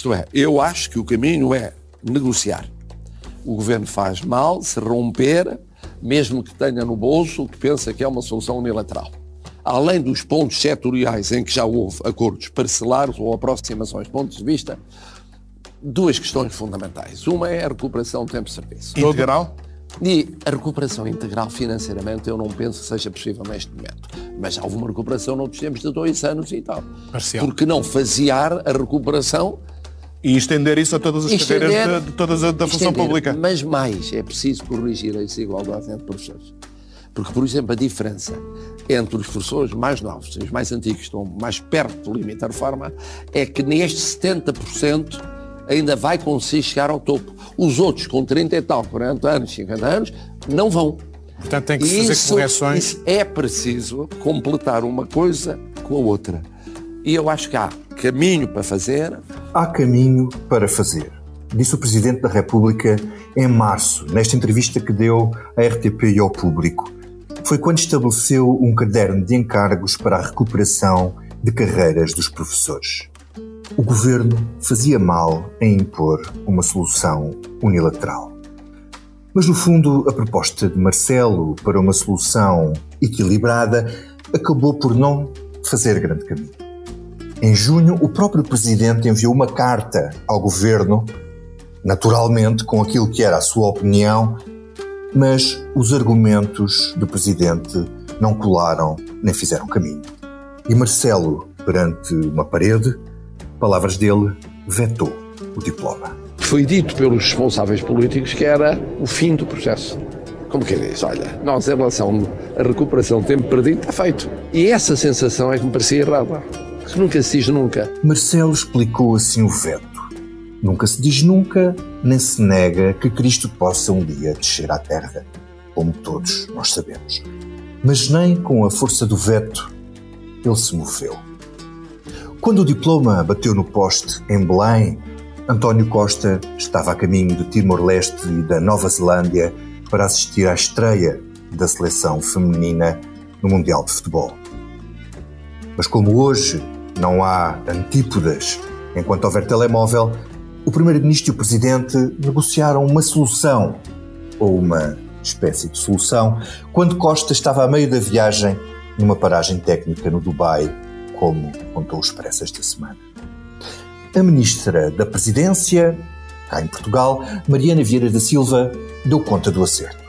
Isto é, eu acho que o caminho é negociar. O governo faz mal se romper, mesmo que tenha no bolso o que pensa que é uma solução unilateral. Além dos pontos setoriais em que já houve acordos parcelares ou aproximações de pontos de vista, duas questões fundamentais. Uma é a recuperação do tempo de serviço. Integral? E a recuperação integral financeiramente eu não penso que seja possível neste momento. Mas houve uma recuperação noutros tempos de dois anos e tal. Parcial. Porque não faziar a recuperação E estender isso a todas as Estender- carreiras de, de todas a, da função estender. pública. Mas mais, é preciso corrigir a desigualdade entre professores. Porque, por exemplo, a diferença entre os professores mais novos e os mais antigos, que estão mais perto do limite da reforma, é que neste 70% ainda vai conseguir chegar ao topo. Os outros, com 30 e tal, 40 anos, 50 anos, não vão. Portanto, tem que se fazer Isso- correções. isso é preciso completar uma coisa com a outra. E eu acho que há caminho para fazer, Há caminho para fazer, disse o Presidente da República em março, nesta entrevista que deu à RTP e ao público. Foi quando estabeleceu um caderno de encargos para a recuperação de carreiras dos professores. O governo fazia mal em impor uma solução unilateral. Mas, no fundo, a proposta de Marcelo para uma solução equilibrada acabou por não fazer grande caminho. Em junho, o próprio presidente enviou uma carta ao governo, naturalmente com aquilo que era a sua opinião, mas os argumentos do presidente não colaram nem fizeram caminho. E Marcelo, perante uma parede, palavras dele, vetou o diploma. foi dito pelos responsáveis políticos que era o fim do processo. Como quem diz, olha, nós em relação à recuperação do tempo perdido está feito. E essa sensação é que me parecia errada. Que nunca se diz nunca. Marcelo explicou assim o veto. Nunca se diz nunca, nem se nega que Cristo possa um dia descer à terra, como todos nós sabemos. Mas nem com a força do veto ele se moveu. Quando o diploma bateu no poste em Belém, António Costa estava a caminho de Timor-Leste e da Nova Zelândia para assistir à estreia da seleção feminina no Mundial de Futebol. Mas como hoje não há antípodas enquanto houver telemóvel, o Primeiro-Ministro e o Presidente negociaram uma solução, ou uma espécie de solução, quando Costa estava a meio da viagem numa paragem técnica no Dubai, como contou o Expresso esta semana. A Ministra da Presidência, cá em Portugal, Mariana Vieira da Silva, deu conta do acerto.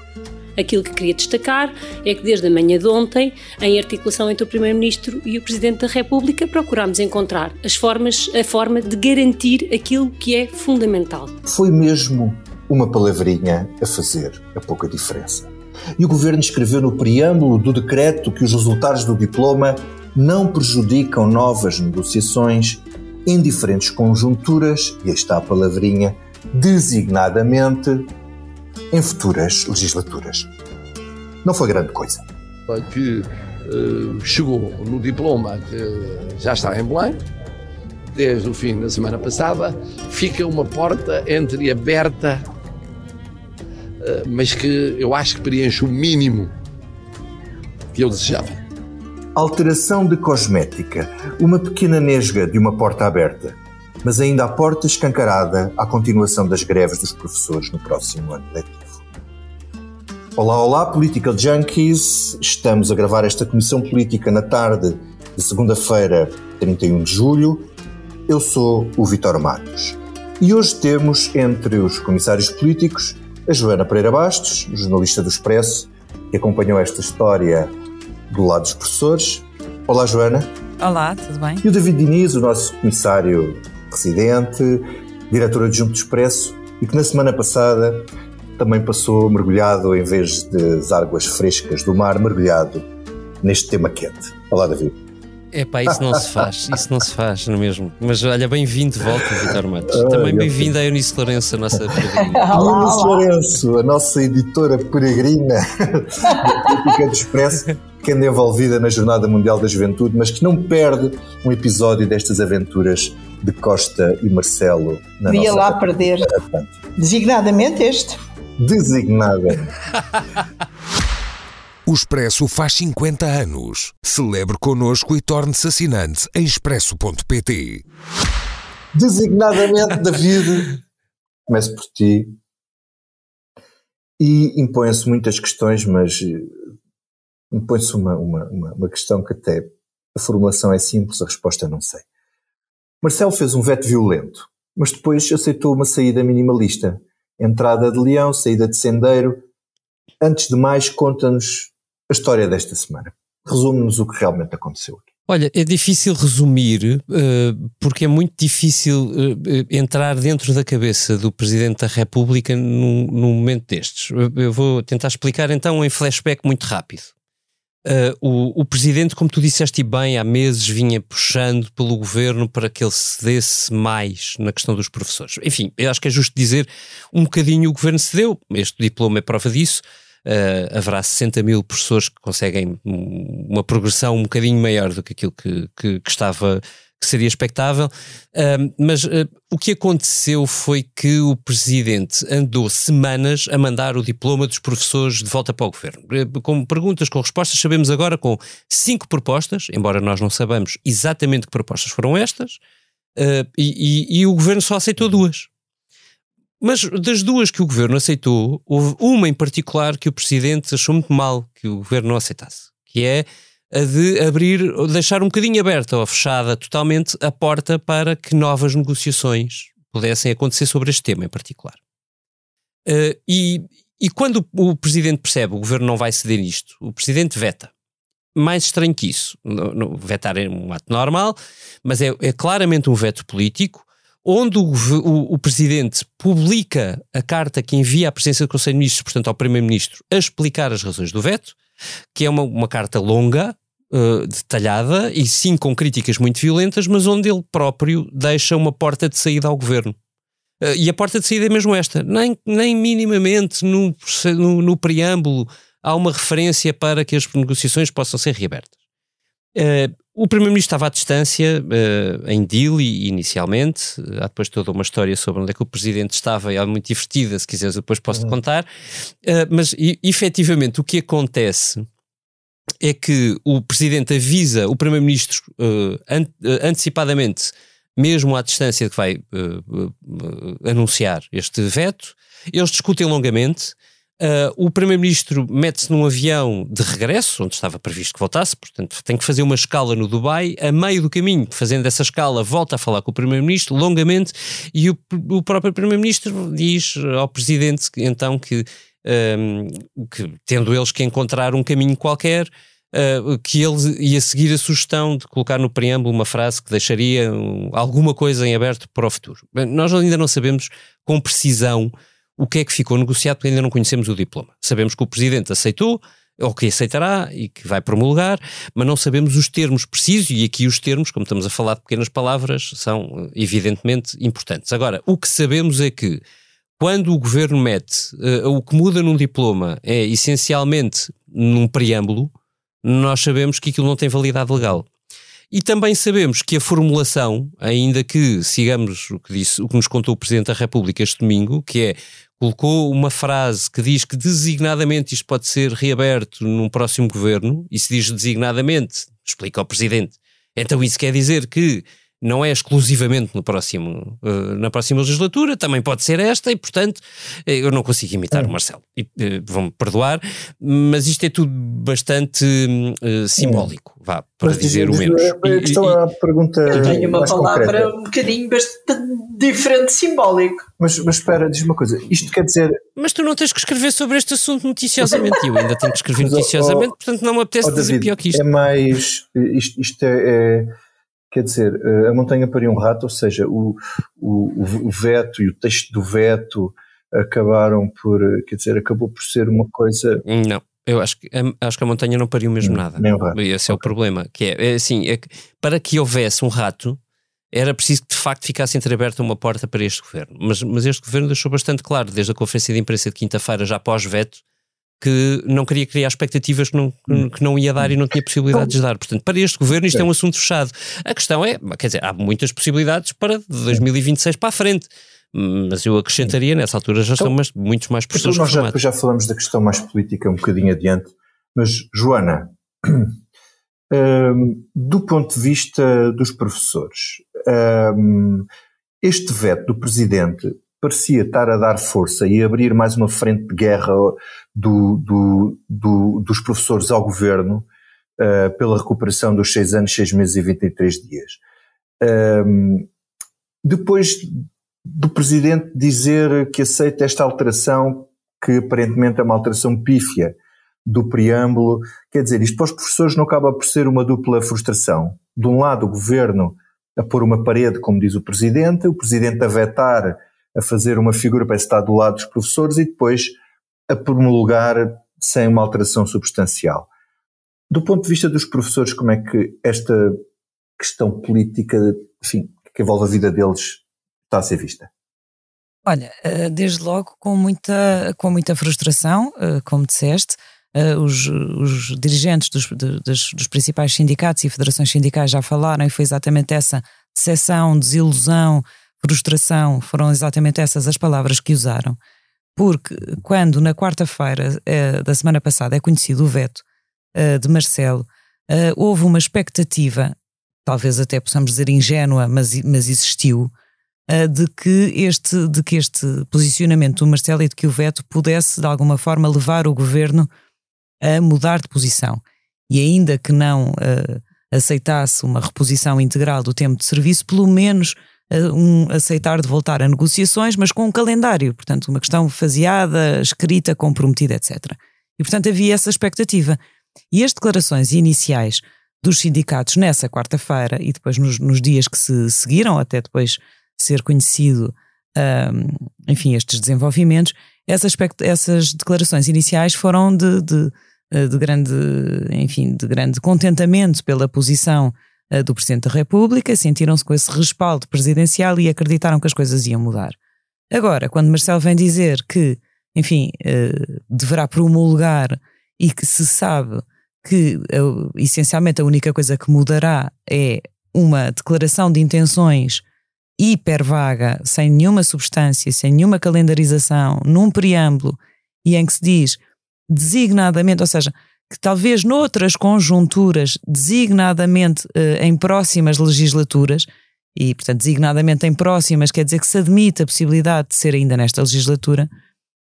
Aquilo que queria destacar é que desde a manhã de ontem, em articulação entre o Primeiro-Ministro e o Presidente da República, procurámos encontrar as formas, a forma de garantir aquilo que é fundamental. Foi mesmo uma palavrinha a fazer a pouca diferença. E o Governo escreveu no preâmbulo do decreto que os resultados do diploma não prejudicam novas negociações em diferentes conjunturas, e está a palavrinha, designadamente em futuras legislaturas. Não foi grande coisa. Que eh, chegou no diploma que já está em Belém, desde o fim da semana passada, fica uma porta entreaberta, eh, mas que eu acho que preenche o mínimo que eu desejava. Alteração de cosmética, uma pequena nesga de uma porta aberta, mas ainda a porta escancarada à continuação das greves dos professores no próximo ano letivo. Olá, olá, Political Junkies. Estamos a gravar esta comissão política na tarde de segunda-feira, 31 de julho. Eu sou o Vitor Matos. E hoje temos entre os comissários políticos a Joana Pereira Bastos, jornalista do Expresso, que acompanhou esta história do lado dos professores. Olá, Joana. Olá, tudo bem? E o David Diniz, o nosso comissário residente, diretor adjunto do Expresso, e que na semana passada também passou mergulhado, em vez das águas frescas do mar, mergulhado neste tema quente. Olá, David. É pá, isso não se faz, isso não se faz, não é mesmo? Mas olha, bem-vindo de volta, Vitor Matos. Também bem-vindo a Eunice Lourenço, a nossa peregrina. Eunice Lourenço, a nossa editora peregrina da Política do Expresso, que anda envolvida na Jornada Mundial da Juventude, mas que não perde um episódio destas aventuras de Costa e Marcelo na Ia nossa lá perder. Designadamente este. designada. O Expresso faz 50 anos. Celebre connosco e torne-se assinante em expresso.pt. designadamente, David, começo por ti. E impõem-se muitas questões, mas eh, impõe-se uma, uma, uma, uma questão que até a formulação é simples, a resposta não sei. Marcelo fez um veto violento, mas depois aceitou uma saída minimalista. Entrada de leão, saída de sendeiro. Antes de mais, conta-nos a história desta semana. Resume-nos o que realmente aconteceu aqui. Olha, é difícil resumir, uh, porque é muito difícil uh, entrar dentro da cabeça do Presidente da República num, num momento destes. Eu vou tentar explicar então em flashback muito rápido. Uh, o, o, presidente, como tu disseste bem, há meses vinha puxando pelo governo para que ele cedesse mais na questão dos professores. Enfim, eu acho que é justo dizer um bocadinho o governo cedeu, este diploma é prova disso. Uh, haverá 60 mil professores que conseguem uma progressão um bocadinho maior do que aquilo que, que, que estava que seria expectável, uh, mas uh, o que aconteceu foi que o presidente andou semanas a mandar o diploma dos professores de volta para o governo. Uh, com perguntas, com respostas, sabemos agora com cinco propostas, embora nós não sabemos exatamente que propostas foram estas, e, e, e o governo só aceitou duas. Mas das duas que o governo aceitou, houve uma em particular que o presidente achou muito mal que o governo não aceitasse, que é a de abrir, deixar um bocadinho aberta ou fechada totalmente a porta para que novas negociações pudessem acontecer sobre este tema em particular. Uh, e, e quando o, presidente percebe que o governo não vai ceder isto, o presidente veta. Mais estranho que isso. No, no, vetar é um ato normal, mas é, é claramente um veto político, onde o, o, o, presidente publica a carta que envia à presidência do Conselho de Ministros, portanto ao primeiro-ministro, a explicar as razões do veto, que é uma, uma carta longa, uh, detalhada e sim com críticas muito violentas, mas onde ele próprio deixa uma porta de saída ao governo. Uh, e a porta de saída é mesmo esta. Nem, nem minimamente no, no, no preâmbulo há uma referência para que as negociações possam ser reabertas. Uh, o Primeiro-Ministro estava à distância, uh, em Dili, inicialmente. há depois toda uma história sobre onde é que o Presidente estava, e é muito divertida, se quiseres, depois posso-te uhum. contar. Uh, mas, e, efetivamente, o que acontece é que o Presidente avisa o Primeiro-Ministro uh, an antecipadamente, mesmo à distância que vai anunciar este veto. Eles discutem longamente. Uh, o Primeiro-Ministro mete-se num avião de regresso, onde estava previsto que voltasse, portanto tem que fazer uma escala no Dubai. A meio do caminho, fazendo essa escala, volta a falar com o Primeiro-Ministro longamente e o, o próprio Primeiro-Ministro diz ao Presidente então que, um, que, tendo eles que encontrar um caminho qualquer, uh, que ele ia seguir a sugestão de colocar no preâmbulo uma frase que deixaria um, alguma coisa em aberto para o futuro. Nós ainda não sabemos com precisão o que é que ficou negociado, porque ainda não conhecemos o diploma. Sabemos que o Presidente aceitou, ou que aceitará e que vai promulgar, mas não sabemos os termos precisos, e aqui os termos, como estamos a falar de pequenas palavras, são evidentemente importantes. Agora, o que sabemos é que quando o governo mete, uh, o que muda num diploma é essencialmente num preâmbulo, nós sabemos que aquilo não tem validade legal. E também sabemos que a formulação, ainda que sigamos o que, disse, o que nos contou o Presidente da República este domingo, que é colocou uma frase que diz que designadamente isto pode ser reaberto num próximo governo, e se diz designadamente, explica ao Presidente, então isso quer dizer que não é exclusivamente no próximo, uh, na próxima legislatura, também pode ser esta, e portanto eh, eu não consigo imitar o hum. Marcelo. E, uh, vão-me perdoar, mas isto é tudo bastante uh, simbólico, vá, para mas, dizer diz, o menos. A questão é a pergunta. Eu tenho uma palavra concreta. um bocadinho bastante diferente simbólico. Mas, mas espera, diz uma coisa, isto quer dizer. Mas tu não tens que escrever sobre este assunto noticiosamente, eu ainda tenho que escrever noticiosamente, oh, portanto não me apetece oh, dizer David, pior que isto. É mais. Isto, isto é, é Quer dizer, eh, a montanha pariu um rato, ou seja, o, o, o veto e o texto do veto acabaram por, eh, quer dizer, acabou por ser uma coisa. Não. Eu acho que, acho que a montanha não pariu mesmo não, nada. Nem rato. Esse é o problema. Que é, é assim, é que para que houvesse um rato, era preciso que de facto ficasse entreaberta uma porta para este governo. Mas, mas este governo deixou bastante claro, desde a conferência de imprensa de quinta-feira, já pós-veto, que não queria criar expectativas que não, hum. que não ia dar e não tinha possibilidades de dar. Portanto, para este governo isto é um assunto fechado. A questão é, quer dizer, há muitas possibilidades para 2026 para a frente. Mas eu acrescentaria, nessa altura já então, estão muitos mais então pessoas então nós já, já falamos da questão mais política um bocadinho adiante, mas Joana, um, do ponto de vista dos professores, um, este veto do Presidente parecia estar a dar força e abrir mais uma frente de guerra do, do, do, dos professores ao Governo uh, pela recuperação dos 6 anos, 6 meses e 23 dias. Um, depois do Presidente dizer que aceita esta alteração, que aparentemente é uma alteração pífia do preâmbulo, quer dizer, isto para os professores não acaba por ser uma dupla frustração. De um lado, o Governo a pôr uma parede, como diz o Presidente, o Presidente a vetar, a fazer uma figura para estar do lado dos professores e depois a promulgar sem uma alteração substancial. Do ponto de vista dos professores, como é que esta questão política, enfim, que envolve a vida deles, está a ser vista? Olha, eh, desde logo com muita, com muita frustração, eh, como disseste, eh, os, os dirigentes dos, dos, dos, principais sindicatos e federações sindicais já falaram e foi exatamente essa decepção, desilusão, frustração, foram exatamente essas as palavras que usaram. Porque quando na quarta-feira da semana passada é conhecido o veto de Marcelo, houve uma expectativa, talvez até possamos dizer ingênua, mas, mas existiu, de que este de que este posicionamento do Marcelo e de que o veto pudesse de alguma forma levar o governo a mudar de posição. E ainda que não aceitasse uma reposição integral do tempo de serviço, pelo menos um, aceitar de voltar a negociações, mas com um calendário, portanto uma questão faseada, escrita, comprometida, etc. E portanto havia essa expectativa. E as declarações iniciais dos sindicatos nessa quarta-feira e depois nos, nos dias que se seguiram, até depois ser conhecido, um, enfim, estes desenvolvimentos, essas, essas declarações iniciais foram de, de, eh, de, grande, enfim, de grande contentamento pela posição do Presidente da República, sentiram-se com esse respaldo presidencial e acreditaram que as coisas iam mudar. Agora, quando Marcelo vem dizer que, enfim, uh, deverá promulgar e que se sabe que uh, essencialmente a única coisa que mudará é uma declaração de intenções hiper vaga, sem nenhuma substância, sem nenhuma calendarização, num preâmbulo, e em que se diz designadamente, ou seja, que talvez noutras conjunturas, designadamente eh, em próximas legislaturas, e portanto designadamente em próximas, quer dizer que se admite a possibilidade de ser ainda nesta legislatura,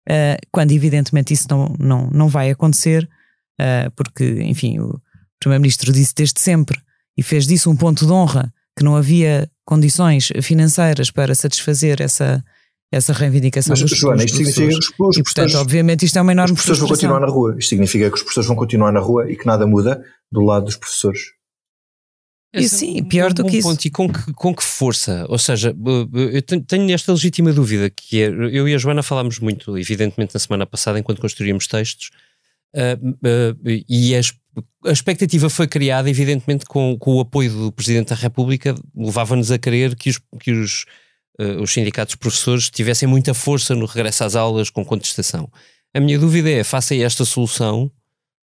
eh, quando evidentemente isso não, não, não vai acontecer, eh, porque, enfim, o Primeiro-Ministro disse desde sempre e fez disso um ponto de honra que não havia condições financeiras para satisfazer essa, essa reivindicação Mas, dos, Joana, isto significa que os, os e, portanto, obviamente, isto é uma enorme Os professores vão continuar na rua. Isto significa que os professores vão continuar na rua e que nada muda do lado dos professores. E é sim, pior do que isso. Ponto. E com que, com que força? Ou seja, eu tenho esta legítima dúvida que é, eu e a Joana falámos muito, evidentemente, na semana passada, enquanto construíamos textos, uh, uh, e as a expectativa foi criada, evidentemente, com, com o apoio do Presidente da República, levava-nos a crer que os, que os, uh, os sindicatos professores tivessem muita força no regresso às aulas com contestação. A minha dúvida é, face a esta solução,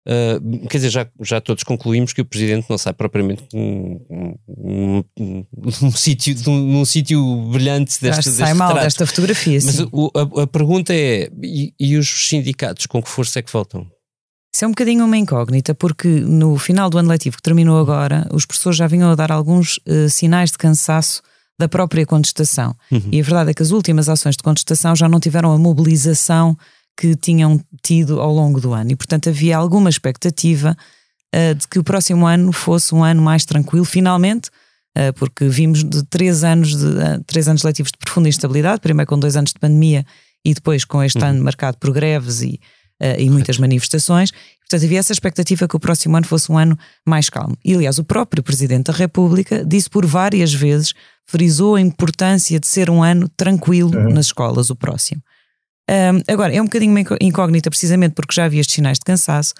uh, quer dizer, já, já todos concluímos que o Presidente não sai propriamente num, num, num, num sítio num sítio brilhante deste, sai mal trato. desta fotografia, Mas o, a, a, pergunta é, e, e os sindicatos, com que força é que voltam? Isso é um bocadinho uma incógnita, porque no final do ano letivo que terminou agora, os professores já vinham a dar alguns uh, sinais de cansaço da própria contestação. Uhum. E a verdade é que as últimas ações de contestação já não tiveram a mobilização que tinham tido ao longo do ano. E, portanto, havia alguma expectativa uh, de que o próximo ano fosse um ano mais tranquilo, finalmente, uh, porque vimos de três anos, de, três anos letivos de profunda instabilidade, primeiro com dois anos de pandemia e depois com este uhum. ano marcado por greves e uh, e muitas manifestações. Portanto, havia essa expectativa que o próximo ano fosse um ano mais calmo. E, aliás, o próprio Presidente da República disse por várias vezes, frisou a importância de ser um ano tranquilo uhum. nas escolas, o próximo. Um, agora, é um bocadinho incógnita, precisamente porque já havia estes sinais de cansaço,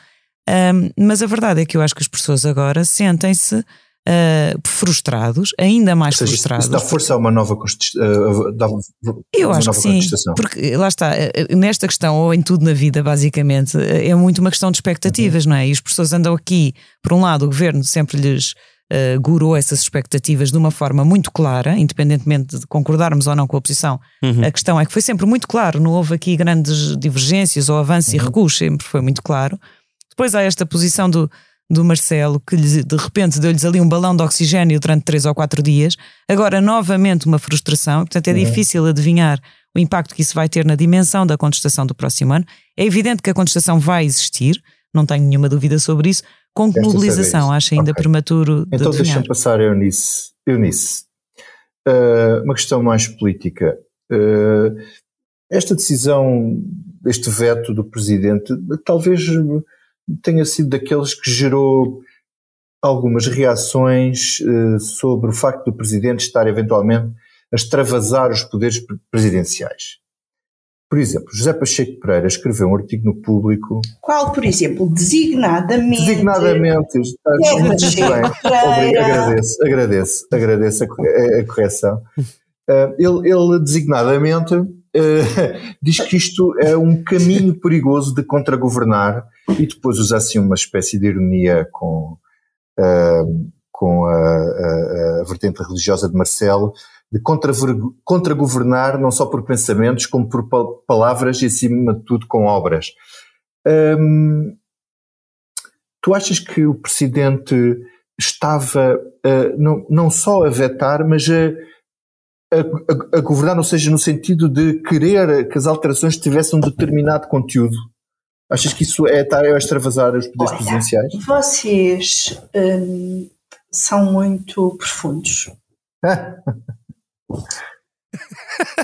um, mas a verdade é que eu acho que as pessoas agora sentem-se uh, frustrados, ainda mais seja, frustrados. Isso dá força a uma nova Constituição. Uh, Eu acho que sim, porque lá está, uh, nesta questão, ou em tudo na vida, basicamente, uh, é muito uma questão de expectativas, uhum. não é? E as pessoas andam aqui, por um lado, o governo sempre lhes. Uh, gurou essas expectativas de uma forma muito clara, independentemente de concordarmos ou não com a oposição. Uhum. A questão é que foi sempre muito claro, não houve aqui grandes divergências ou avanços uhum. e recuos, sempre foi muito claro. Depois há esta posição do, do Marcelo, que de repente deu-lhes ali um balão de oxigênio durante três ou quatro dias, agora novamente uma frustração, portanto é uhum. difícil adivinhar o impacto que isso vai ter na dimensão da contestação do próximo ano. É evidente que a contestação vai existir, não tenho nenhuma dúvida sobre isso. Com que mobilização? Acho ainda okay. prematuro de Então deixa-me passar a Eunice. Eunice. Uh, uma questão mais política. Uh, esta decisão, este veto do Presidente, talvez tenha sido daqueles que gerou algumas reações uh, sobre o facto do Presidente estar eventualmente a extravasar os poderes presidenciais. Por exemplo, José Pacheco Pereira escreveu um artigo no público. Qual, por exemplo? Designadamente. Designadamente. Está muito bem. Agradeço, agradeço, agradeço a, a correção. Uh, ele, ele, designadamente uh, diz que isto é um caminho perigoso de contragovernar e depois usa assim uma espécie de ironia com, uh, com a, a, a vertente religiosa de Marcelo, de contra-governar não só por pensamentos, como por palavras e, acima de tudo, com obras. Hum, tu achas que o Presidente estava uh, não, não só a vetar, mas a, a, a, governar, ou seja, no sentido de querer que as alterações tivessem um determinado conteúdo? Achas que isso é estar a extravasar os poderes Olha, presidenciais? Vocês hum, são muito profundos.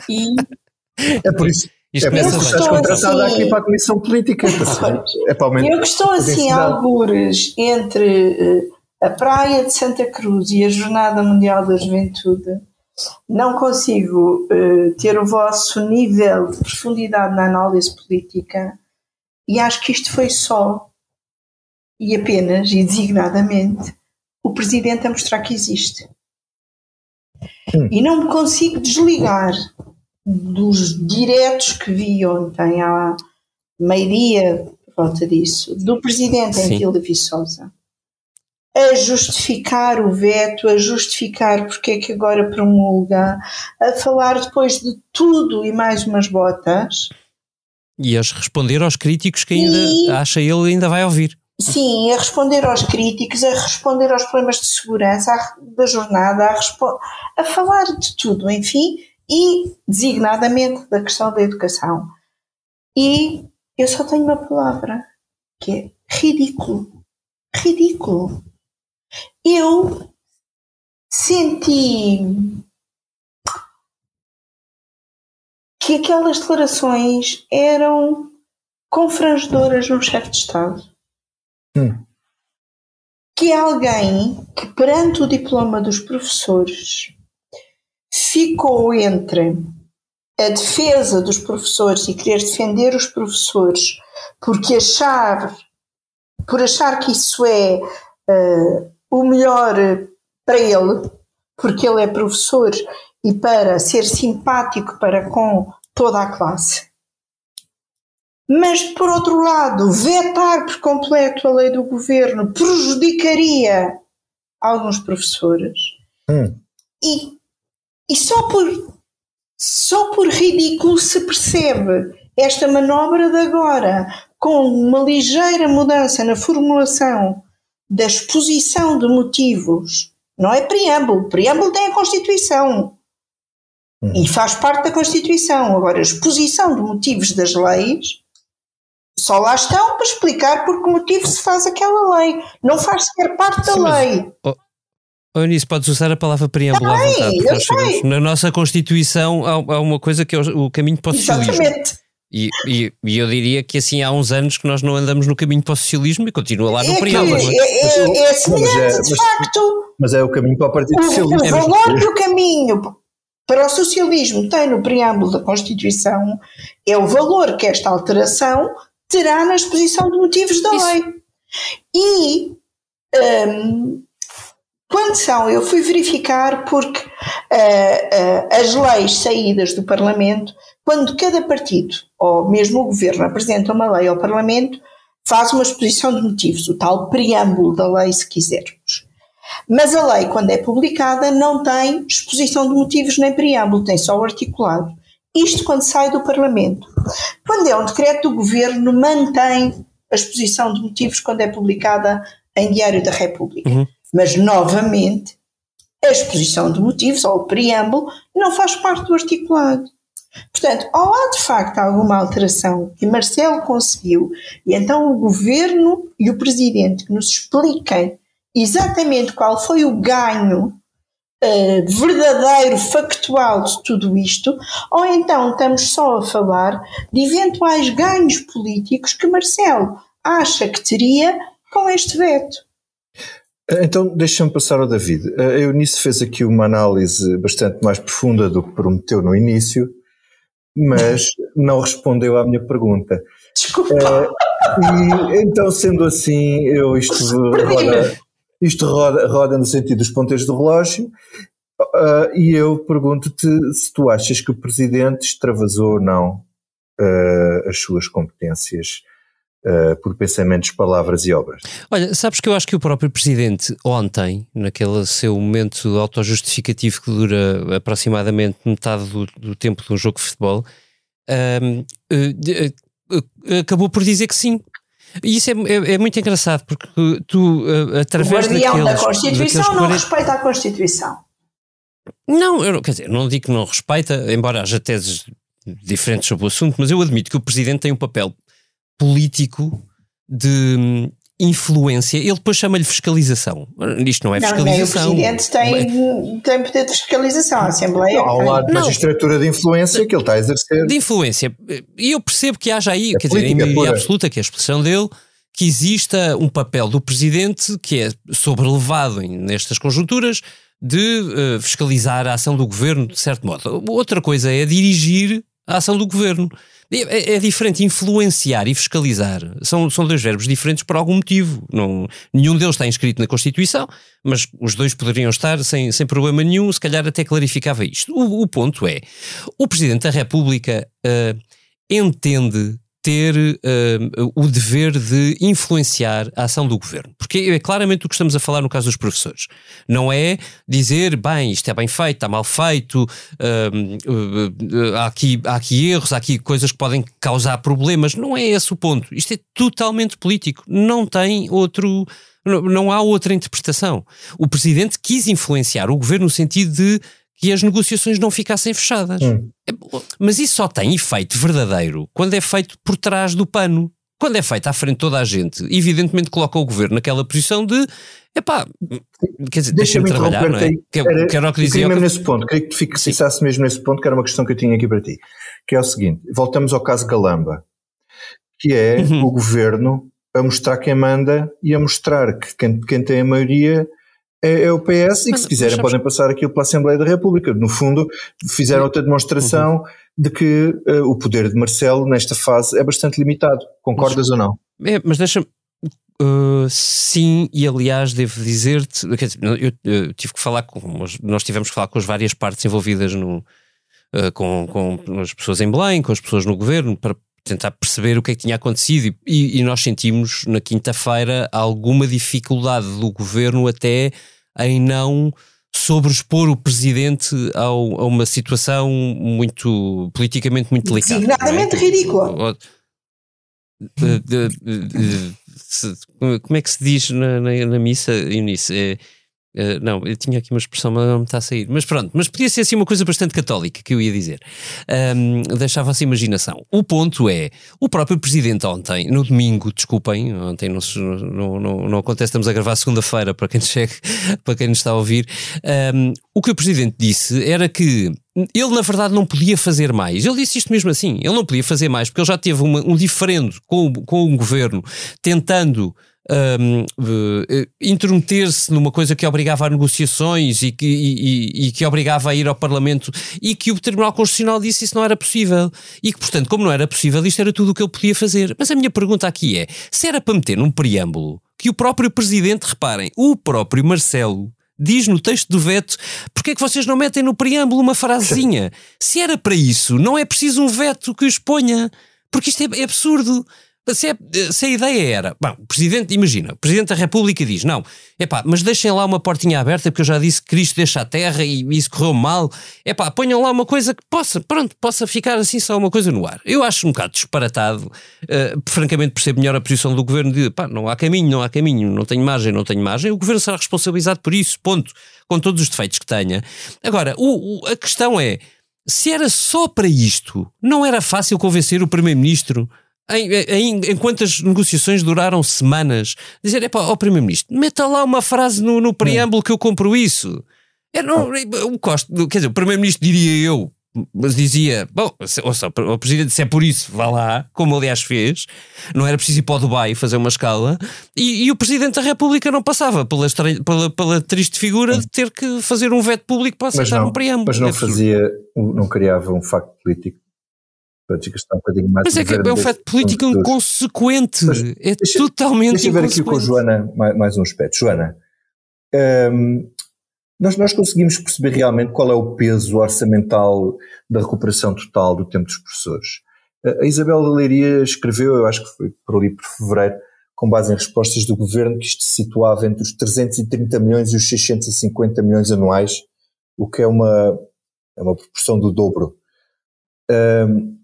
E é por isso. Isto é por isso que estás contratada assim, aqui para a Comissão Política. É para eu que estou assim, algures entre uh, a Praia de Santa Cruz e a Jornada Mundial da Juventude, não consigo uh, ter o vosso nível de profundidade na análise política e acho que isto foi só e apenas e designadamente o Presidente a mostrar que existe. Hum. E não me consigo desligar dos diretos que vi ontem à meio-dia, por volta disso, do presidente Vila Viçosa, a justificar o veto, a justificar porque é que agora promulga, a falar depois de tudo e mais umas botas. E a responder aos críticos que ainda e... acha ele ainda vai ouvir. Sim, a responder aos críticos, a responder aos problemas de segurança da jornada, a, a falar de tudo, enfim, e designadamente da questão da educação. E eu só tenho uma palavra, que é ridículo. Ridículo. Eu senti que aquelas declarações eram confrangedoras no chefe de Estado. Hum. Que alguém que, perante o diploma dos professores, ficou entre a defesa dos professores e querer defender os professores porque achar, por achar que isso é uh, o melhor para ele, porque ele é professor e para ser simpático para com toda a classe. Mas, por outro lado, vetar por completo a lei do governo prejudicaria alguns professores. Hum. E, e só, por, só por ridículo se percebe esta manobra de agora, com uma ligeira mudança na formulação da exposição de motivos. Não é preâmbulo, preâmbulo tem a Constituição. Hum. E faz parte da Constituição. Agora, a exposição de motivos das leis só lá estão para explicar por que motivo se faz aquela lei. Não faz sequer parte da Sim, lei. Mas, oh, Eunice, podes usar a palavra preâmbulo à vontade. Na nossa Constituição há, há, uma coisa que é o, o caminho para o socialismo. Exatamente. E, e, e, eu diria que assim há uns anos que nós não andamos no caminho para o socialismo e continua lá no é preâmbulo. É, é, é, é semelhante, é, de facto. Mas é o caminho para o Partido Socialista. O valor que o caminho para o socialismo tem no preâmbulo da Constituição é o valor que esta alteração terá na exposição de motivos da Isso. lei. E um, quando são, eu fui verificar porque uh, uh, as leis saídas do Parlamento, quando cada partido, ou mesmo o governo, apresenta uma lei ao Parlamento, faz uma exposição de motivos, o tal preâmbulo da lei, se quisermos. Mas a lei, quando é publicada, não tem exposição de motivos nem preâmbulo, tem só o articulado. Isto quando sai do Parlamento. Quando é um decreto do Governo, mantém a exposição de motivos quando é publicada em Diário da República. Uhum. Mas, novamente, a exposição de motivos ou o preâmbulo não faz parte do articulado. Portanto, ou há de facto alguma alteração que Marcelo conseguiu, e então o governo e o presidente que nos expliquem exatamente qual foi o ganho uh, verdadeiro, factual de tudo isto, ou então estamos só a falar de eventuais ganhos políticos que Marcelo acha que teria com este veto. Então, deixa-me passar ao David. A Eunice fez aqui uma análise bastante mais profunda do que prometeu no início, mas não respondeu à minha pergunta. Desculpa. Uh, e, então, sendo assim, eu isto roda, isto roda, roda no sentido dos ponteiros do relógio, uh, e eu pergunto-te se tu achas que o Presidente extravasou ou não uh, as suas competências Uh, por pensamentos, palavras e obras. Olha, sabes que eu acho que o próprio Presidente ontem, naquele seu momento autojustificativo que dura aproximadamente metade do, do tempo de um jogo de futebol, uh, uh, acabou por dizer que sim. E isso é, é, é muito engraçado, porque tu, através o guardião daqueles, da Constituição não respeita a Constituição. Não, eu, quer dizer, não digo que não respeita, embora haja teses diferentes sobre o assunto, mas eu admito que o Presidente tem um papel político de hum, influência, ele depois chama-lhe fiscalização. Isto não é fiscalização. Não, o Presidente tem, tem poder de fiscalização, a Assembleia. Ao lado da magistratura de influência que ele está a exercer. De influência. E eu percebo que haja aí, é quer dizer, em maioria absoluta, que é a expressão dele, que exista um papel do Presidente que é sobrelevado nestas conjunturas de uh, fiscalizar a ação do Governo, de certo modo. Outra coisa é dirigir a ação do Governo. É, é, diferente influenciar e fiscalizar. São, são dois verbos diferentes por algum motivo. Não, nenhum deles está inscrito na Constituição, mas os dois poderiam estar sem, sem problema nenhum, se calhar até clarificava isto. O, o ponto é: o Presidente da República uh, entende ter uh, o dever de influenciar a ação do governo. Porque é claramente o que estamos a falar no caso dos professores. Não é dizer, bem, isto é bem feito, está mal feito, uh, uh, há, aqui, há aqui erros, há aqui coisas que podem causar problemas. Não é esse o ponto. Isto é totalmente político. Não tem outro. Não, não há outra interpretação. O presidente quis influenciar o governo no sentido de que as negociações não ficassem fechadas. Hum. É, mas isso só tem efeito verdadeiro quando é feito por trás do pano. Quando é feito à frente de toda a gente, evidentemente coloca o governo naquela posição de epá, quer dizer, deixa-me deixa trabalhar, não é? Que, era, que era o que dizia. mesmo nesse ponto, queria que tu fixasse mesmo nesse ponto, que era uma questão que eu tinha aqui para ti, que é o seguinte, voltamos ao caso Galamba, que é uhum. o governo a mostrar quem manda e a mostrar que quem, quem tem a maioria é, é o PS e que se quiserem podem passar aquilo pela Assembleia da República. No fundo, fizeram outra demonstração uhum. de que uh, o poder de Marcelo nesta fase é bastante limitado. Concordas mas, ou não? É, mas deixa-me. Uh, sim, e aliás, devo dizer-te, eu, eu, eu, tive que falar com, nós tivemos que falar com as várias partes envolvidas no, uh, com, com as pessoas em Belém, com as pessoas no governo, para tentar perceber o que é que tinha acontecido e, e nós sentimos na quinta-feira alguma dificuldade do governo até em não sobrespor o presidente ao, a uma situação muito politicamente muito delicada. Designadamente é? ridícula. Como é que se diz na, na, na missa, Eunice? É, Uh, não, eu tinha aqui uma expressão, mas não me está a sair. Mas pronto, mas podia ser assim uma coisa bastante católica que eu ia dizer. Um, Deixava-se imaginação. O ponto é, o próprio presidente ontem, no domingo, desculpem, ontem não, não, não, não acontece, estamos a gravar segunda-feira para quem chegue, para quem nos está a ouvir. Um, o que o presidente disse era que ele na verdade não podia fazer mais. Ele disse isto mesmo assim, ele não podia fazer mais porque ele já teve uma, um diferendo com, com governo tentando um, uh, intrometer-se numa coisa que obrigava a negociações e que, e, e, que obrigava a ir ao Parlamento e que o Tribunal Constitucional disse que isso não era possível e que, portanto, como não era possível, isto era tudo o que ele podia fazer. Mas a minha pergunta aqui é: se era para meter num preâmbulo que o próprio Presidente, reparem, o próprio Marcelo, diz no texto do veto, porque é que vocês não metem no preâmbulo uma frasezinha? Se era para isso, não é preciso um veto que o exponha, porque isto é, é absurdo. Se, é, se, a ideia era, bom, o Presidente, imagina, o Presidente da República diz, não, epá, mas deixem lá uma portinha aberta, porque eu já disse que Cristo deixa a terra e isso correu mal, epá, ponham lá uma coisa que possa, pronto, possa ficar assim só uma coisa no ar. Eu acho um bocado disparatado, uh, francamente percebo melhor a posição do Governo de, pá, não há caminho, não há caminho, não tenho margem, não tenho margem, o Governo será responsabilizado por isso, ponto, com todos os defeitos que tenha. Agora, o, o, a questão é, se era só para isto, não era fácil convencer o Primeiro-Ministro em, em, enquanto as negociações duraram semanas, dizer, é para o Primeiro-Ministro, meta lá uma frase no, no preâmbulo que eu compro isso. É, não, o Costa, quer dizer, o Primeiro-Ministro diria eu, mas dizia, bom, o Presidente se é por isso, vá lá, como aliás fez, não era preciso ir para o Dubai fazer uma escala, e, e o Presidente da República não passava pela, pela, pela, triste figura de ter que fazer um veto público para aceitar um preâmbulo. Mas não é fazia, não criava um facto político desgastar um bocadinho mais. Mas é que é um fato político inconsequente, Mas, é deixa, totalmente Deixa eu ver aqui com a Joana mais, mais um aspecto. Joana, hum, nós, nós conseguimos perceber realmente qual é o peso orçamental da recuperação total do tempo dos professores. A Isabel da Leiria escreveu, eu acho que foi por ali por fevereiro, com base em respostas do governo, que isto se situava entre os 330 milhões e os 650 milhões anuais, o que é uma, é uma proporção do dobro. Um,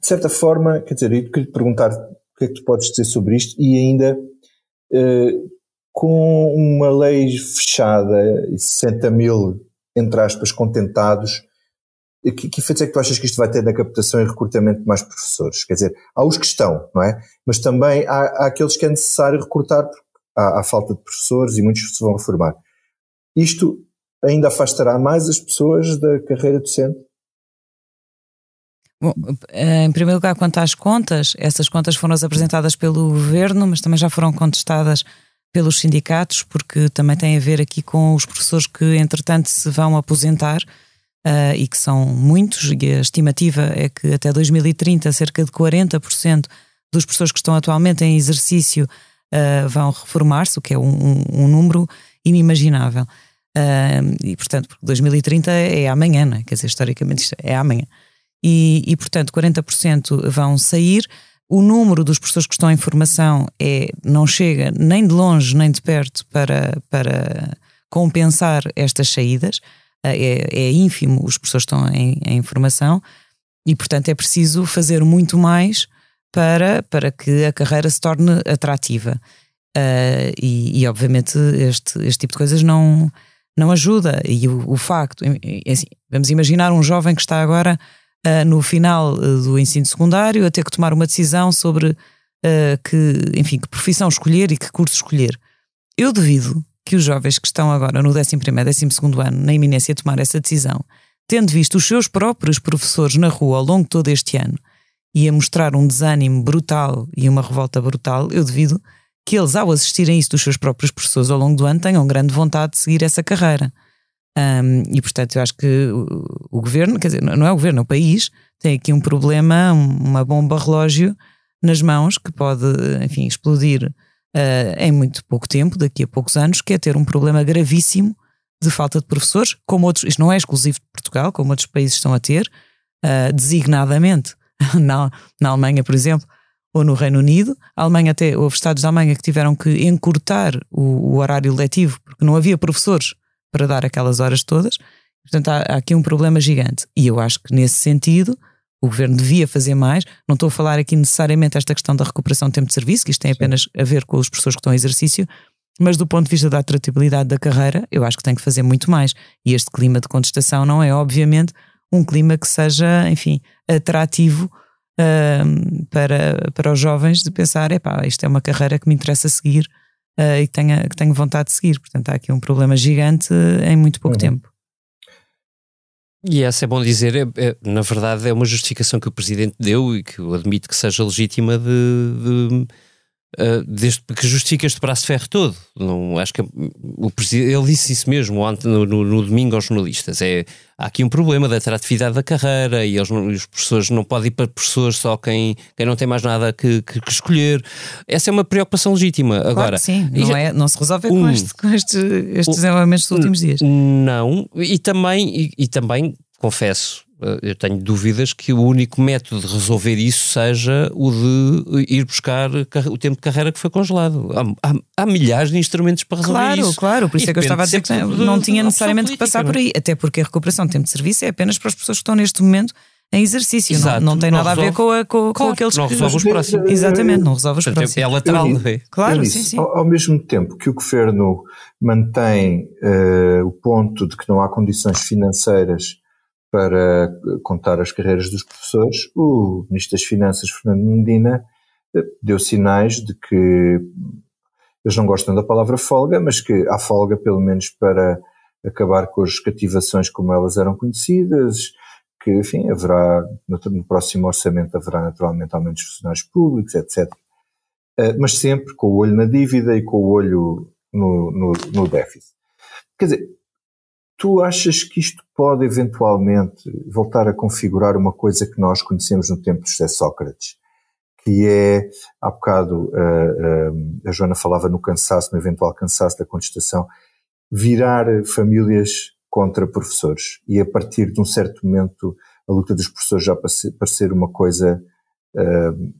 de certa forma, quer dizer, eu queria te perguntar o que é que tu podes dizer sobre isto e ainda uh, com uma lei fechada e 60 mil, entre aspas, contentados, que, que efeitos é que tu achas que isto vai ter na captação e recrutamento de mais professores? Quer dizer, há os que estão, não é? Mas também há, há aqueles que é necessário recrutar porque há, há falta de professores e muitos se vão reformar. Isto ainda afastará mais as pessoas da carreira docente? Bom, em primeiro lugar, quanto às contas, essas contas foram apresentadas pelo governo, mas também já foram contestadas pelos sindicatos, porque também tem a ver aqui com os professores que, entretanto, se vão aposentar uh, e que são muitos, e a estimativa é que até 2030 cerca de 40% dos professores que estão atualmente em exercício uh, vão reformar-se, o que é um, um, número inimaginável. Uh, e, portanto, 2030 é amanhã, é? quer dizer, historicamente isto é amanhã e, e portanto, 40% vão sair. O número dos professores que estão em formação é, não chega nem de longe nem de perto para, para compensar estas saídas. É, é ínfimo os professores que estão em, em formação e, portanto, é preciso fazer muito mais para, para que a carreira se torne atrativa. Uh, e, e, obviamente, este, este tipo de coisas não, não ajuda. E o, o facto, assim, vamos imaginar um jovem que está agora no final uh, do ensino secundário a ter que tomar uma decisão sobre uh, que, enfim, que profissão escolher e que curso escolher. Eu devido que os jovens que estão agora no 11 e 12 ano, na iminência de tomar essa decisão, tendo visto os seus próprios professores na rua ao longo de todo este ano e a mostrar um desânimo brutal e uma revolta brutal, eu devido que eles, ao assistirem isso dos seus próprios professores ao longo do ano, tenham grande vontade de seguir essa carreira. Um, e portanto, eu acho que o, o, governo, quer dizer, não é o governo, é o país, tem aqui um problema, uma bomba relógio nas mãos que pode, enfim, explodir uh, em muito pouco tempo, daqui a poucos anos, que é ter um problema gravíssimo de falta de professores, como outros, isto não é exclusivo de Portugal, como outros países estão a ter, uh, designadamente na, na Alemanha, por exemplo, ou no Reino Unido. A Alemanha até, houve Estados da Alemanha que tiveram que encurtar o, o horário letivo porque não havia professores para dar aquelas horas todas. Portanto, há, há aqui um problema gigante. E eu acho que nesse sentido o governo devia fazer mais. Não estou a falar aqui necessariamente esta questão da recuperação do tempo de serviço, que isto tem apenas a ver com as pessoas que estão em exercício, mas do ponto de vista da atratividade da carreira, eu acho que tem que fazer muito mais. E este clima de contestação não é, obviamente, um clima que seja, enfim, atrativo uh, para, para os jovens de pensar: epá, isto é uma carreira que me interessa seguir uh, e que, tenha, que tenho vontade de seguir. Portanto, há aqui um problema gigante em muito pouco uhum. tempo. E essa é bom dizer, é, é, na verdade é uma justificação que o Presidente deu e que eu admito que seja legítima de, de Uh, desde que justifica este braço de ferro todo. Não, acho que o ele disse isso mesmo ontem, no, no, no, domingo aos jornalistas. É, há aqui um problema da atratividade da carreira e os professores não podem ir para professores só quem, quem não tem mais nada que, que, que escolher. Essa é uma preocupação legítima. Claro Agora, sim, não, já, é, não se resolve um, com, este, com este, estes um, desenvolvimentos dos últimos dias. Não, e também, e, e também confesso, eu tenho dúvidas que o único método de resolver isso seja o de ir buscar o tempo de carreira que foi congelado. Há, há, há milhares de instrumentos para resolver claro, isso. Claro, claro, por isso e é que eu estava a dizer que não tinha necessariamente que passar por aí, até porque a recuperação de tempo de serviço é apenas para as pessoas que estão neste momento em exercício, Exato, não, não tem não nada resolve, a ver com, a, com, claro, com aqueles não que. resolve os próximos. Exatamente, não resolve os Portanto, próximos. É lateral, eu, é? Claro, sim, sim. Ao, ao, mesmo tempo que o governo mantém uh, o ponto de que não há condições financeiras para contar as carreiras dos professores, o Ministro das Finanças, Fernando Medina, deu sinais de que eles não gostam da palavra folga, mas que há folga pelo menos para acabar com as cativações como elas eram conhecidas, que, enfim, haverá, no, próximo orçamento haverá naturalmente aumentos de funcionários públicos, etc. Uh, mas sempre com o olho na dívida e com o olho no, no, no déficit. Quer dizer, tu achas que isto pode eventualmente voltar a configurar uma coisa que nós conhecemos no tempo de José Sócrates, que é, há bocado uh, uh, a Joana falava no cansaço, no eventual cansaço da contestação, virar famílias contra professores e a partir de um certo momento a luta dos professores já parecer uma coisa uh,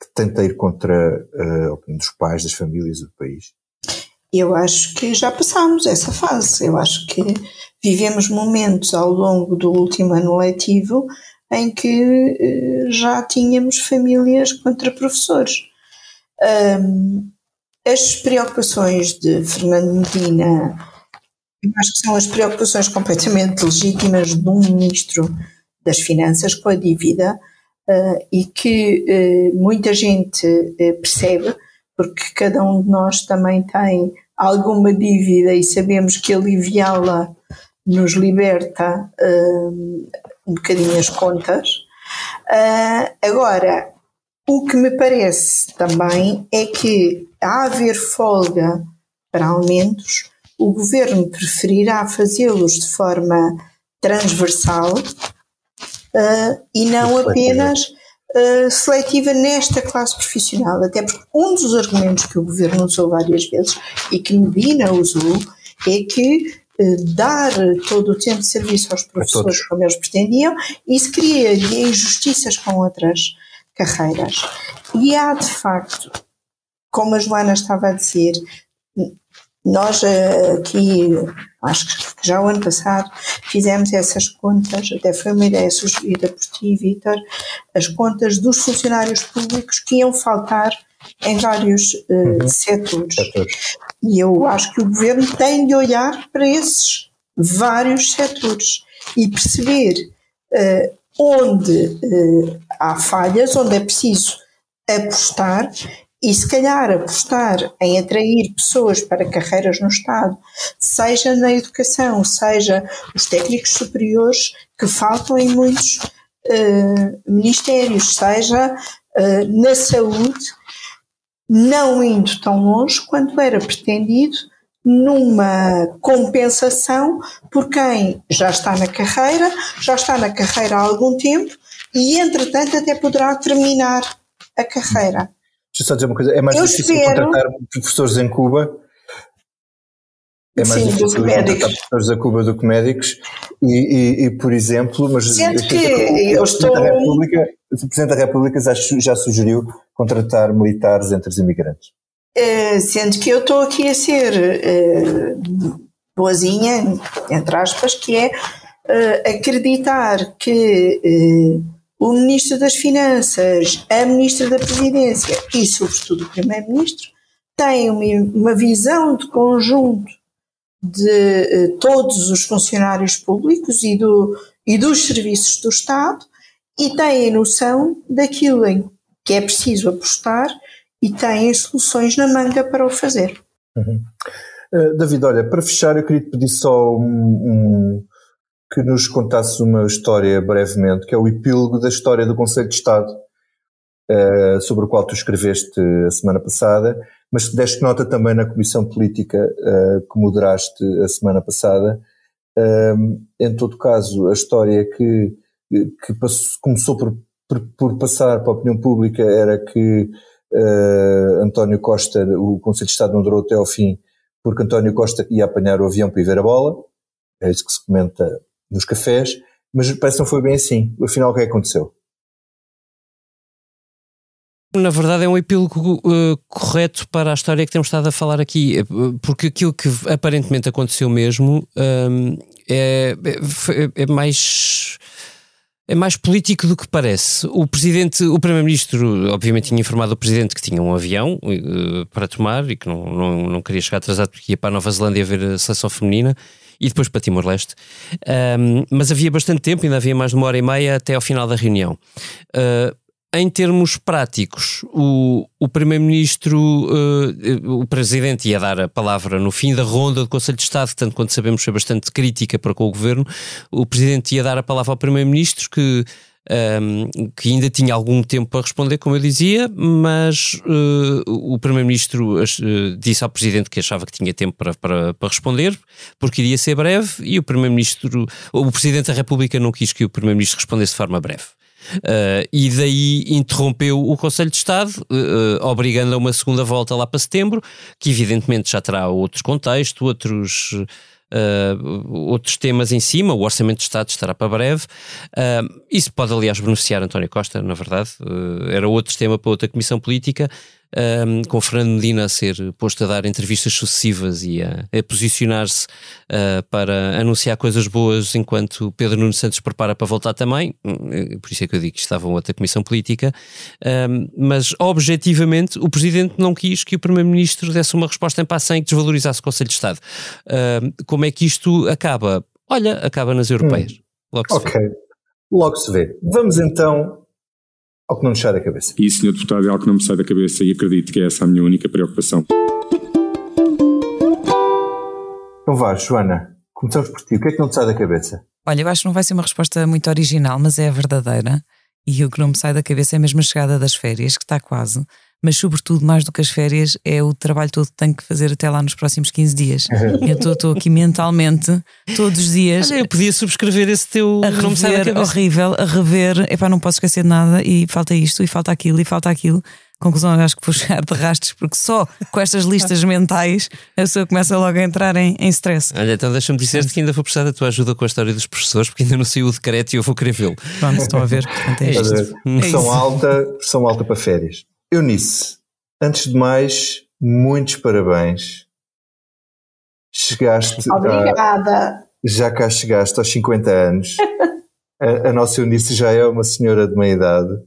que tenta ir contra uh, dos pais, das famílias do país? Eu acho que já passámos essa fase. Eu acho que vivemos momentos ao longo do último ano letivo em que uh, já tínhamos famílias contra professores. Um, as preocupações de Fernando Medina eu acho que são as preocupações completamente legítimas de um ministro das Finanças com a dívida uh, e que uh, muita gente uh, percebe, porque cada um de nós também tem alguma dívida e sabemos que aliviá-la nos liberta um bocadinho as contas. agora, o que me parece também é que, a haver folga para aumentos, o governo preferirá fazê-los de forma transversal uh, e não apenas uh, seletiva nesta classe profissional. Até porque um dos argumentos que o governo usou várias vezes e que Medina usou é que uh, dar todo o tempo de serviço aos professores como eles pretendiam, isso cria injustiças com outras carreiras. E há, de facto, como a Joana estava a dizer, nós eh, aqui, acho que já o ano passado, fizemos essas contas, até foi uma ideia sugerida por ti, Vitor, as contas dos funcionários públicos que iam faltar em vários uh, uhum. setores. setores. E eu acho que o governo tem de olhar para esses vários setores e perceber uh, onde uh, há falhas, onde é preciso apostar e se calhar apostar em atrair pessoas para carreiras no Estado, seja na educação, seja os técnicos superiores que faltam em muitos uh, ministérios, seja uh, na saúde, não indo tão longe quanto era pretendido numa compensação por quem já está na carreira, já está na carreira há algum tempo e, entretanto, até poderá terminar a carreira. Deixa só dizer uma coisa: é mais eu difícil espero... contratar professores em Cuba. É mais Sim, difícil contratar professores a Cuba do que médicos. E, e, e por exemplo, mas. Sendo que eu estou. República, o Presidente da República já, já sugeriu contratar militares entre os imigrantes. Uh, sendo que eu estou aqui a ser uh, boazinha, entre aspas, que é uh, acreditar que o Ministro das Finanças, a Ministra da Presidência e, sobretudo, o Primeiro-Ministro têm uma, uma, visão de conjunto de eh, todos os funcionários públicos e, do, e dos serviços do Estado e têm noção daquilo em que é preciso apostar e têm soluções na manga para o fazer. Uhum. Uh, David, olha, para fechar, eu queria te pedir só um, um que nos contasse uma história brevemente, que é o epílogo da história do Conselho de Estado, uh, sobre o qual tu escreveste a semana passada, mas deste nota também na Comissão Política uh, que moderaste a semana passada. Uh, em todo caso, a história que, que passou, começou por, por, por, passar para a opinião pública era que António Costa, o Conselho de Estado não durou até ao fim, porque António Costa ia apanhar o avião para ir ver a bola, é isso que se comenta nos cafés, Mas parece que não foi bem assim. Afinal, o que é que aconteceu? Na verdade, é um epílogo uh, correto para a história que temos estado a falar aqui, eh, porque aquilo que aparentemente aconteceu mesmo um, é, é, é, mais. É mais político do que parece. O presidente, o primeiro-ministro, obviamente tinha informado o presidente que tinha um avião uh, para tomar e que não, não, não queria chegar atrasado porque ia para a Nova Zelândia ver a seleção feminina e depois para Timor-Leste. Um, mas havia bastante tempo, ainda havia mais de uma hora e meia até ao final da reunião. Uh, em termos práticos, o, o Primeiro-Ministro, uh, o Presidente ia dar a palavra no fim da ronda do Conselho de Estado, tanto quanto sabemos foi bastante crítica para com o Governo, o Presidente ia dar a palavra ao Primeiro-Ministro que um, que ainda tinha algum tempo para responder, como eu dizia, mas uh, o Primeiro-Ministro uh, disse ao Presidente que achava que tinha tempo para, para, para responder, porque iria ser breve, e o Primeiro-Ministro, o Presidente da República não quis que o Primeiro-Ministro respondesse de forma breve. Uh, e daí interrompeu o Conselho de Estado, uh, obrigando a uma segunda volta lá para setembro, que evidentemente já terá outros contextos, outros. Uh, outros temas em cima, o Orçamento de Estado estará para breve. Uh, isso pode, aliás, beneficiar António Costa, na verdade. Uh, era outro tema para outra comissão política um, com Fernando Medina a ser posto a dar entrevistas sucessivas e a, a posicionar-se uh, para anunciar coisas boas enquanto Pedro Nuno Santos prepara para voltar também, hum, por isso é que eu digo que estava outra comissão política, um, mas objetivamente o Presidente não quis que o Primeiro-Ministro desse uma resposta em passem que desvalorizasse o Conselho de Estado. como é que isto acaba? Olha, acaba nas europeias. Hum. Logo se ok, logo se vê. Vamos então ao que não nos sai da cabeça. E, Sr. Deputado, é algo que não me sai da cabeça e acredito que é essa a minha única preocupação. Então vá, Joana, começamos por ti. O que é que não te sai da cabeça? Olha, eu acho que não vai ser uma resposta muito original, mas é a verdadeira. E o que não me sai da cabeça é mesmo a chegada das férias, que está quase mas sobretudo mais do que as férias é o trabalho todo que tenho que fazer até lá nos próximos 15 dias. eu estou aqui mentalmente todos os dias. Olha, eu podia subscrever esse teu a rever, horrível, a rever, epá, não posso esquecer de nada e falta isto e falta aquilo e falta aquilo. Conclusão, eu acho que vou chegar de rastos, porque só com estas listas mentais a pessoa começa logo a entrar em, em stress. Olha, então deixa-me dizer-te que ainda vou precisar da tua ajuda com a história dos professores, porque ainda não saiu o decreto e eu vou querer vê-lo. Pronto, estou a ver. Portanto, é isto. É pressão, alta, pressão alta para férias. Eunice, antes de mais, muitos parabéns. Chegaste. Obrigada. A, já cá chegaste aos 50 anos. a, a, nossa Eunice já é uma senhora de meia idade.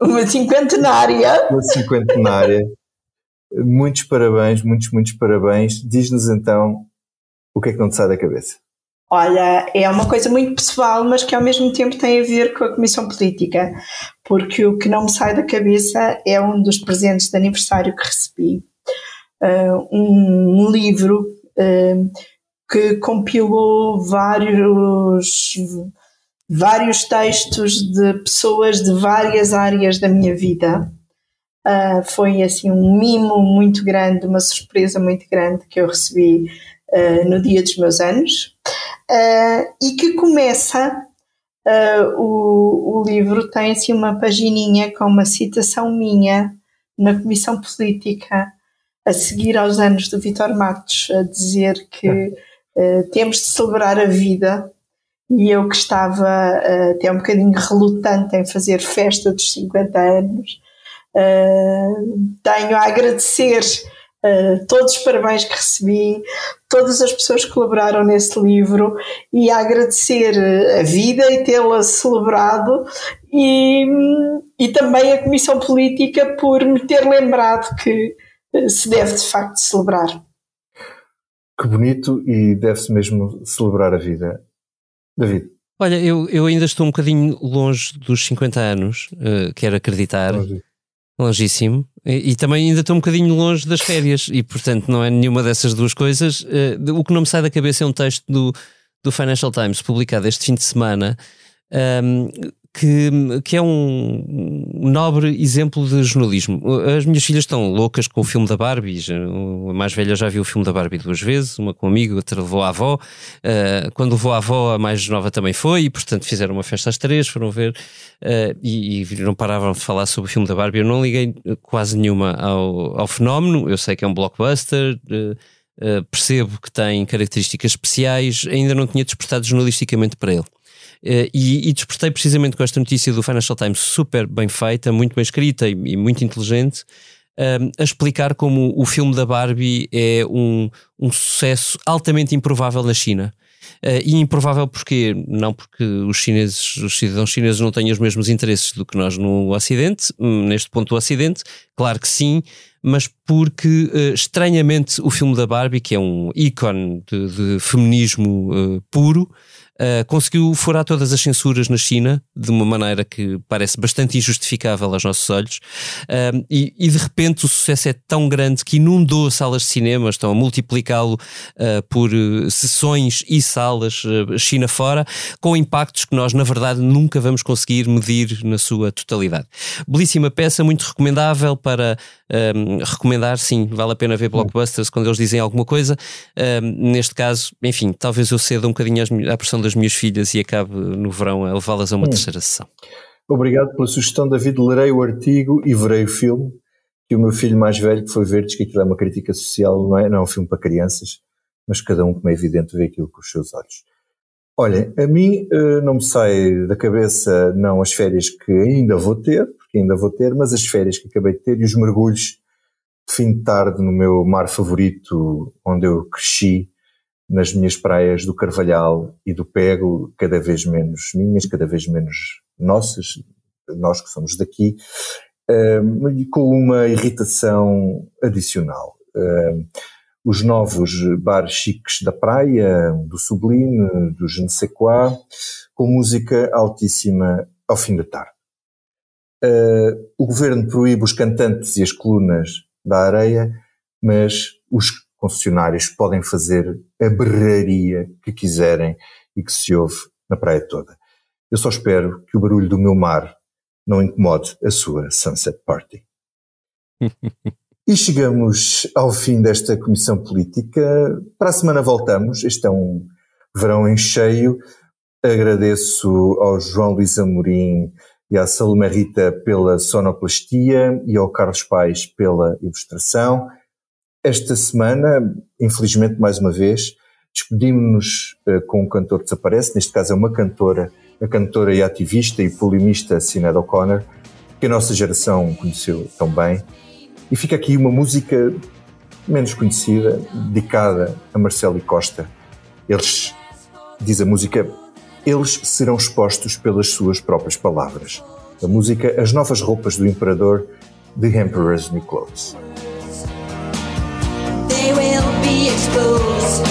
Uma cinquentenária. Uma cinquentenária. muitos parabéns, muitos, muitos parabéns. Diz-nos então o que é que não te sai da cabeça. Olha, é uma coisa muito pessoal, mas que ao mesmo tempo tem a ver com a Comissão Política, porque o que não me sai da cabeça é um dos presentes de aniversário que recebi, uh, um, um, livro uh, que compilou vários, vários textos de pessoas de várias áreas da minha vida. Uh, foi assim um mimo muito grande, uma surpresa muito grande que eu recebi no dia dos meus anos uh, e que começa uh, o, o livro tem assim uma pagininha com uma citação minha na comissão política a seguir aos anos do Vitor Matos a dizer que uh, temos de celebrar a vida. E eu que estava uh, até um bocadinho relutante em fazer festa dos 50 anos tenho a agradecer uh, todos os parabéns que recebi, todas as pessoas que colaboraram nesse livro e a agradecer eh, a vida e tê-la celebrado e, e também a Comissão Política por me ter lembrado que eh, se deve de facto celebrar. Que bonito e deve-se mesmo celebrar a vida. David. Olha, eu, eu ainda estou um bocadinho longe dos 50 anos, uh, quero acreditar. Longe. Longíssimo. E, e, também ainda estou um bocadinho longe das férias e, portanto, não é nenhuma dessas duas coisas. Uh, o que não me sai da cabeça é um texto do, do Financial Times publicado este fim de semana um, que, que é um nobre exemplo de jornalismo. As minhas filhas estão loucas com o filme da Barbie. A mais velha já viu o filme da Barbie duas vezes, uma com um amigo, outra levou a avó. Uh, quando levou a avó, a mais nova também foi, e portanto fizeram uma festa às três, foram ver uh, e, e, não paravam de falar sobre o filme da Barbie. Eu não liguei quase nenhuma ao, ao fenómeno. Eu sei que é um blockbuster. Uh, Uh, percebo que tem características especiais, ainda não tinha despertado jornalisticamente para ele. E, e despertei precisamente com esta notícia do Financial Times super bem feita, muito bem escrita e, e muito inteligente, um, a explicar como o filme da Barbie é um, um sucesso altamente improvável na China. Uh, e improvável porque não porque os chineses, os cidadãos chineses não têm os mesmos interesses do que nós no Ocidente, hum, neste ponto do Ocidente, claro que sim, mas porque uh, estranhamente o filme da Barbie, que é um ícone de, de feminismo uh, puro, uh, conseguiu furar todas as censuras na China de uma maneira que parece bastante injustificável aos nossos olhos. Uh, e, e, de repente o sucesso é tão grande que inundou salas de cinema, estão a multiplicá-lo uh, por sessões e salas China fora, com impactos que nós, na verdade, nunca vamos conseguir medir na sua totalidade. Belíssima peça, muito recomendável para um, recomendar, sim, vale a pena ver blockbusters quando eles dizem alguma coisa. Um, neste caso, enfim, talvez eu ceda um bocadinho à pressão das minhas filhas e acabe no verão a levá-las a uma hum. terceira sessão. Obrigado pela sugestão, David. Lerei o artigo e verei o filme. Que o meu filho mais velho, que foi ver, diz que aquilo é uma crítica social, não é, não é um filme para crianças, mas cada um, como é evidente, vê aquilo com os seus olhos. Olhem, a mim uh, não me sai da cabeça não as férias que ainda vou ter, porque ainda vou ter, mas as férias que acabei de ter e os mergulhos de fim de tarde no meu mar favorito, onde eu cresci, nas minhas praias do Carvalhal e do Pego, cada vez menos minhas, cada vez menos nossas, nós que somos daqui, uh, com uma irritação adicional. Uh, os novos bares chiques da praia, do Sublime, do Je ne sais quoi, com música altíssima ao fim da tarde. Uh, o governo proíbe os cantantes e as colunas da areia, mas os concessionários podem fazer a berraria que quiserem e que se ouve na praia toda. Eu só espero que o barulho do meu mar não incomode a sua Sunset Party. E chegamos ao fim desta comissão política. Para a semana voltamos. Este é um verão em cheio. Agradeço ao João Luís Amorim e à Salomé Rita pela sonoplastia e ao Carlos Pais pela ilustração. Esta semana, infelizmente, mais uma vez, despedimos-nos uh, com um cantor que desaparece. Neste caso é uma cantora, a cantora e ativista e polemista Sinead O'Connor, que a nossa geração conheceu tão bem e fica aqui uma música menos conhecida, dedicada a Marcelo e Costa. Eles, diz a música, eles serão expostos pelas suas próprias palavras. A música As Novas Roupas do Imperador, The Emperor's New Clothes. clothes.